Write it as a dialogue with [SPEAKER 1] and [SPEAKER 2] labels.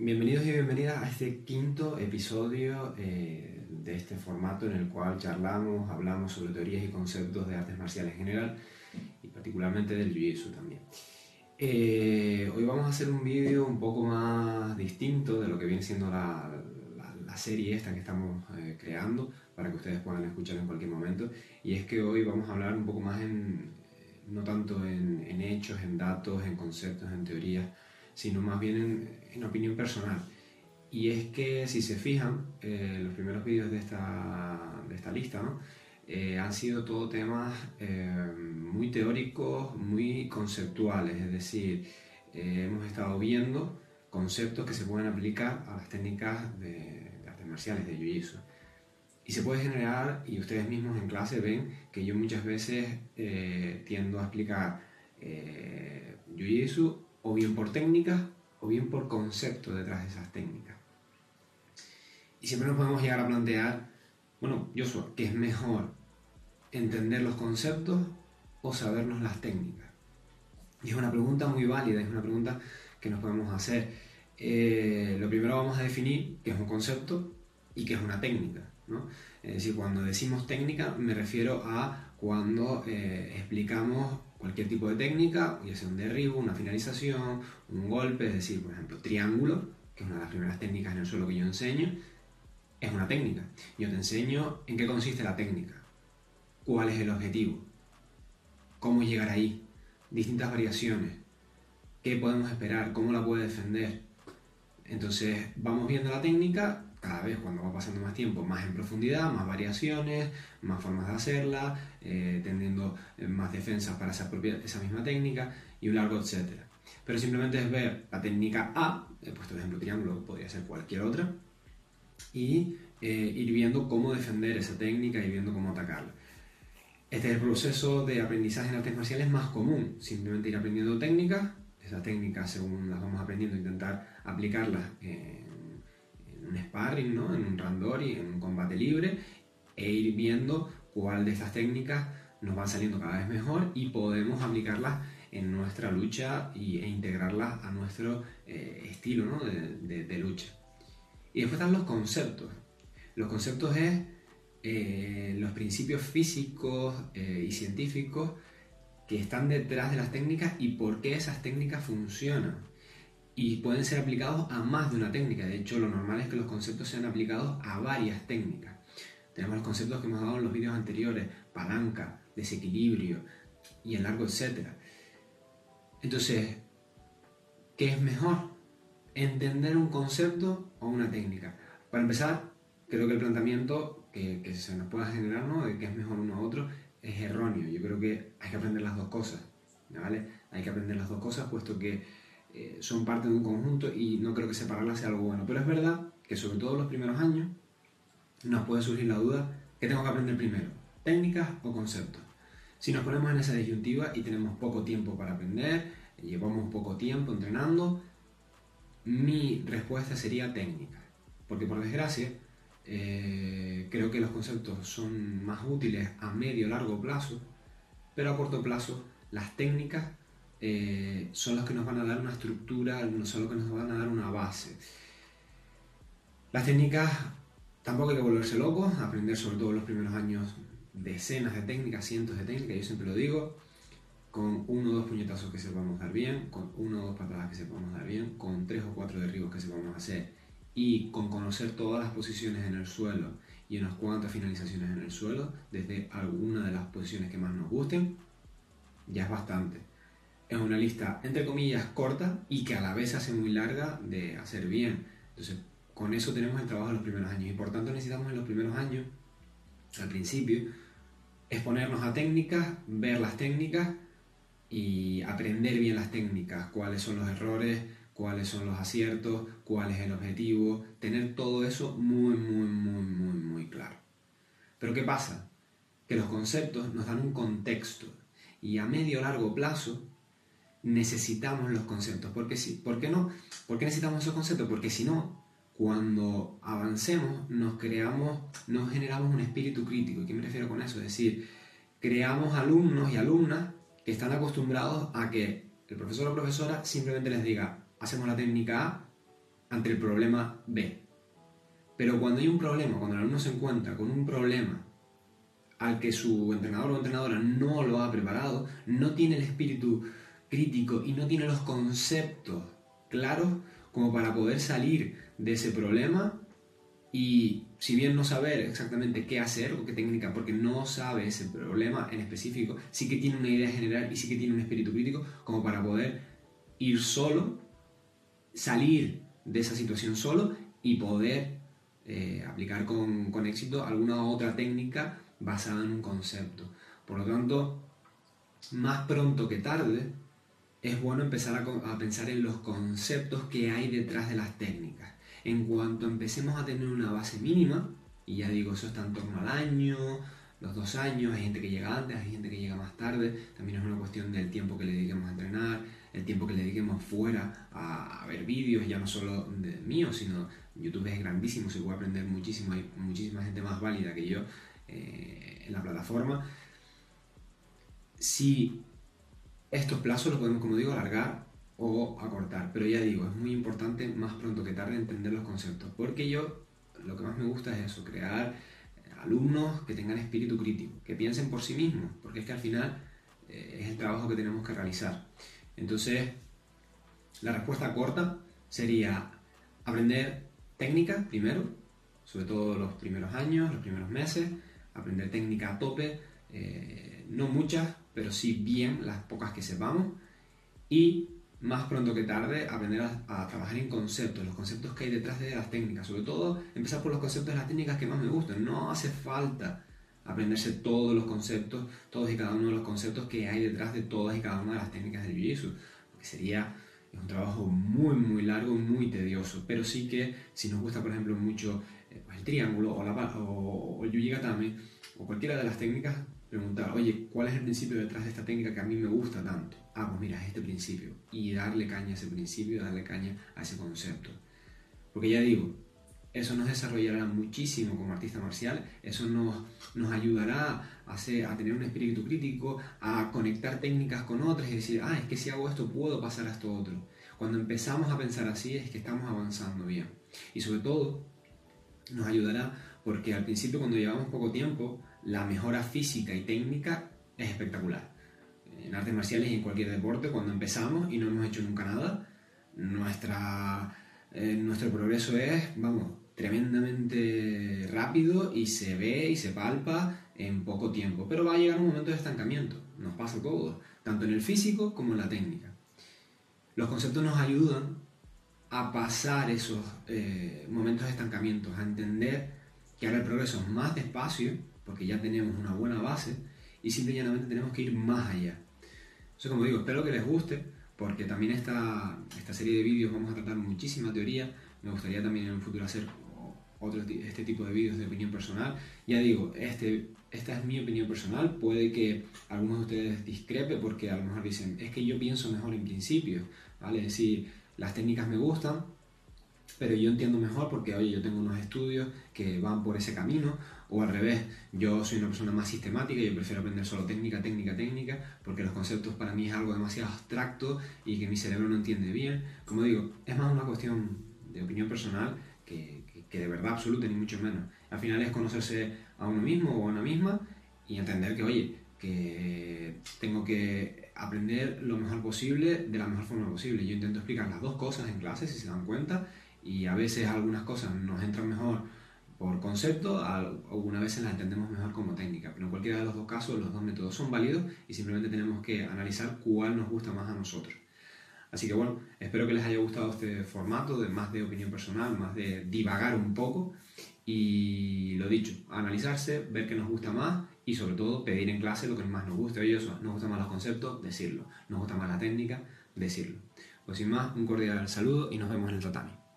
[SPEAKER 1] Bienvenidos y bienvenidas a este quinto episodio eh, de este formato en el cual charlamos, hablamos sobre teorías y conceptos de artes marciales en general y particularmente del Jiu-Jitsu también. Eh, hoy vamos a hacer un vídeo un poco más distinto de lo que viene siendo la, la, serie esta que estamos eh, creando para que ustedes puedan escuchar en cualquier momento y es que hoy vamos a hablar un poco más en, no tanto en, en hechos, en datos, en conceptos, en teorías, sino más bien en, opinión personal. Y es que si se fijan, eh, los primeros vídeos de esta, de esta lista ¿no? Eh, han sido todo temas eh, muy teóricos, muy conceptuales, es decir, hemos estado viendo conceptos que se pueden aplicar a las técnicas de, artes marciales, de Jiu-Jitsu. Y se puede generar, y ustedes mismos en clase ven que yo muchas veces tiendo a explicar Jiu-Jitsu o bien por técnicas o bien por concepto detrás de esas técnicas. Y siempre nos podemos llegar a plantear, bueno, Joshua, ¿qué es mejor? ¿Entender los conceptos o sabernos las técnicas? Y es una pregunta muy válida, es una pregunta que nos podemos hacer. Eh, lo primero vamos a definir qué es un concepto y qué es una técnica. ¿no? Es decir, cuando decimos técnica me refiero a cuando eh, explicamos cualquier tipo de técnica, ya sea un derribo, una finalización, un golpe, es decir, por ejemplo, triángulo, que es una de las primeras técnicas en el suelo que yo enseño, es una técnica. Yo te enseño en qué consiste la técnica, cuál es el objetivo, cómo llegar ahí, distintas variaciones, qué podemos esperar, cómo la puede defender. Entonces vamos viendo la técnica cada vez cuando va pasando más tiempo, más en profundidad, más variaciones, más formas de hacerla, eh, eh, más defensas para esa, propia, esa misma técnica y un largo etcétera. Pero simplemente es ver la técnica A, he puesto el ejemplo triángulo, podría ser cualquier otra, y eh, ir viendo cómo defender esa técnica y viendo cómo atacarla. Este es el proceso de aprendizaje en artes marciales más común, simplemente ir aprendiendo técnicas, esas técnicas según las vamos aprendiendo, intentar aplicarlas un sparring, ¿no? en un randori, en un combate libre, e ir viendo cuál de estas técnicas nos van saliendo cada vez mejor y podemos aplicarlas en nuestra lucha y, e integrarlas a nuestro eh, estilo ¿no? de, lucha. Y después están los conceptos. Los conceptos es eh, los principios físicos eh, y científicos que están detrás de las técnicas y por qué esas técnicas funcionan y pueden ser aplicados a más de una técnica. De hecho, lo normal es que los conceptos sean aplicados a varias técnicas. Tenemos los conceptos que hemos dado en los vídeos anteriores, palanca, desequilibrio y el largo, etc. Entonces, ¿qué es mejor? ¿Entender un concepto o una técnica? Para empezar, creo que el planteamiento que, que se nos pueda generar, ¿no? De qué es mejor uno u otro, es erróneo. Yo creo que hay que aprender las dos cosas, ¿vale? Hay que aprender las dos cosas, puesto que eh, son parte de un conjunto y no creo que separarlas sea algo bueno. Pero es verdad que sobre todo los primeros años nos puede surgir la duda, ¿qué tengo que aprender primero? ¿Técnicas o conceptos? Si nos ponemos en esa disyuntiva y tenemos poco tiempo para aprender, llevamos poco tiempo entrenando, mi respuesta sería técnica. Porque por desgracia, eh, creo que los conceptos son más útiles a medio largo plazo, pero a corto plazo las técnicas eh, son los que nos van a dar una estructura, son los que nos van a dar una base. Las técnicas, tampoco hay que volverse locos, aprender sobre todo los primeros años decenas de técnicas, cientos de técnicas, yo siempre lo digo, con uno o dos puñetazos que sepamos dar bien, con uno o dos patadas que sepamos dar bien, con tres o cuatro derribos que sepamos hacer y con conocer todas las posiciones en el suelo y unas cuantas finalizaciones en el suelo, desde alguna de las posiciones que más nos gusten, ya es bastante es una lista, entre comillas, corta y que a la vez se hace muy larga de hacer bien. Entonces, con eso tenemos el trabajo en los primeros años y por tanto necesitamos en los primeros años, al principio, exponernos a técnicas, ver las técnicas y aprender bien las técnicas, cuáles son los errores, cuáles son los aciertos, cuál es el objetivo, tener todo eso muy, muy, muy, muy, muy claro. Pero ¿qué pasa? Que los conceptos nos dan un contexto y a medio largo plazo necesitamos los conceptos. Porque sí, ¿Por qué no? ¿Por qué necesitamos esos conceptos? Porque si no, cuando avancemos, nos creamos, nos generamos un espíritu crítico. ¿Y qué me refiero con eso? Es decir, creamos alumnos y alumnas que están acostumbrados a que el profesor o profesora simplemente les diga, hacemos la técnica A ante el problema B. Pero cuando hay un problema, cuando el alumno se encuentra con un problema al que su entrenador o entrenadora no lo ha preparado, no tiene el espíritu crítico y no tiene los conceptos claros como para poder salir de ese problema y si bien no saber exactamente qué hacer o qué técnica, porque no sabe ese problema en específico, sí que tiene una idea general y sí que tiene un espíritu crítico como para poder ir solo, salir de esa situación solo y poder eh, aplicar con, con éxito alguna otra técnica basada en un concepto. Por lo tanto, más pronto que tarde, es bueno empezar a, pensar en los conceptos que hay detrás de las técnicas. En cuanto empecemos a tener una base mínima, y ya digo, eso está en torno al año, los dos años, hay gente que llega antes, hay gente que llega más tarde, también es una cuestión del tiempo que le dediquemos a entrenar, el tiempo que le dediquemos fuera a, ver vídeos, ya no solo de mío, sino YouTube es grandísimo, se puede aprender muchísimo, hay muchísima gente más válida que yo eh, en la plataforma. Si estos plazos los podemos, como digo, alargar o acortar, pero ya digo, es muy importante más pronto que tarde entender los conceptos, porque yo lo que más me gusta es eso, crear alumnos que tengan espíritu crítico, que piensen por sí mismos, porque es que al final eh, es el trabajo que tenemos que realizar. Entonces, la respuesta corta sería aprender técnica primero, sobre todo los primeros años, los primeros meses, aprender técnica a tope, eh, no muchas, pero sí bien las pocas que sepamos. Y más pronto que tarde aprender a, trabajar en conceptos, los conceptos que hay detrás de las técnicas, sobre todo empezar por los conceptos de las técnicas que más me gustan, no hace falta aprenderse todos los conceptos, todos y cada uno de los conceptos que hay detrás de todas y cada una de las técnicas del Jiu-Jitsu, sería un trabajo muy muy largo, muy tedioso, pero sí que si nos gusta por ejemplo mucho eh, el triángulo o, la, o, o el Yujigatame o cualquiera de las técnicas, preguntar, oye, ¿cuál es el principio detrás de esta técnica que a mí me gusta tanto? Ah, pues mira, es este principio. Y darle caña a ese principio, darle caña a ese concepto. Porque ya digo, eso nos desarrollará muchísimo como artista marcial, eso nos, nos ayudará a, hacer, a tener un espíritu crítico, a conectar técnicas con otras y decir, ah, es que si hago esto puedo pasar a esto otro. Cuando empezamos a pensar así es que estamos avanzando bien. Y sobre todo, nos ayudará porque al principio cuando llevamos poco tiempo, la mejora física y técnica es espectacular. En artes marciales y en cualquier deporte, cuando empezamos y no hemos hecho nunca nada, nuestra, eh, nuestro progreso es, vamos, tremendamente rápido y se ve y se palpa en poco tiempo. Pero va a llegar un momento de estancamiento, nos pasa todo, tanto en el físico como en la técnica. Los conceptos nos ayudan a pasar esos eh, momentos de estancamiento, a entender que ahora el progreso es más despacio porque ya tenemos una buena base y simplemente tenemos que ir más allá. Eso como digo, espero que les guste porque también esta, esta serie de vídeos vamos a tratar muchísima teoría. Me gustaría también en el futuro hacer otro, este tipo de vídeos de opinión personal. Ya digo, este, esta es mi opinión personal. Puede que algunos de ustedes discrepe porque a lo mejor dicen, es que yo pienso mejor en principio. ¿vale? Es decir, las técnicas me gustan, pero yo entiendo mejor porque, oye, yo tengo unos estudios que van por ese camino, o al revés, yo soy una persona más sistemática yo prefiero aprender solo técnica, técnica, técnica, porque los conceptos para mí es algo demasiado abstracto y que mi cerebro no entiende bien. Como digo, es más una cuestión de opinión personal que, que, de verdad absoluta, ni mucho menos. Al final es conocerse a uno mismo o a una misma y entender que, oye, que tengo que aprender lo mejor posible de la mejor forma posible. Yo intento explicar las dos cosas en clase, si se dan cuenta, y a veces algunas cosas nos entran mejor por concepto, algunas veces las entendemos mejor como técnica, pero en cualquiera de los dos casos los dos métodos son válidos y simplemente tenemos que analizar cuál nos gusta más a nosotros. Así que bueno, espero que les haya gustado este formato de más de opinión personal, más de divagar un poco y lo dicho, analizarse, ver qué nos gusta más y sobre todo pedir en clase lo que más nos guste. Oye, eso, nos gustan más los conceptos, decirlo. Nos gusta más la técnica, decirlo. Pues sin más, un cordial saludo y nos vemos en el tatami.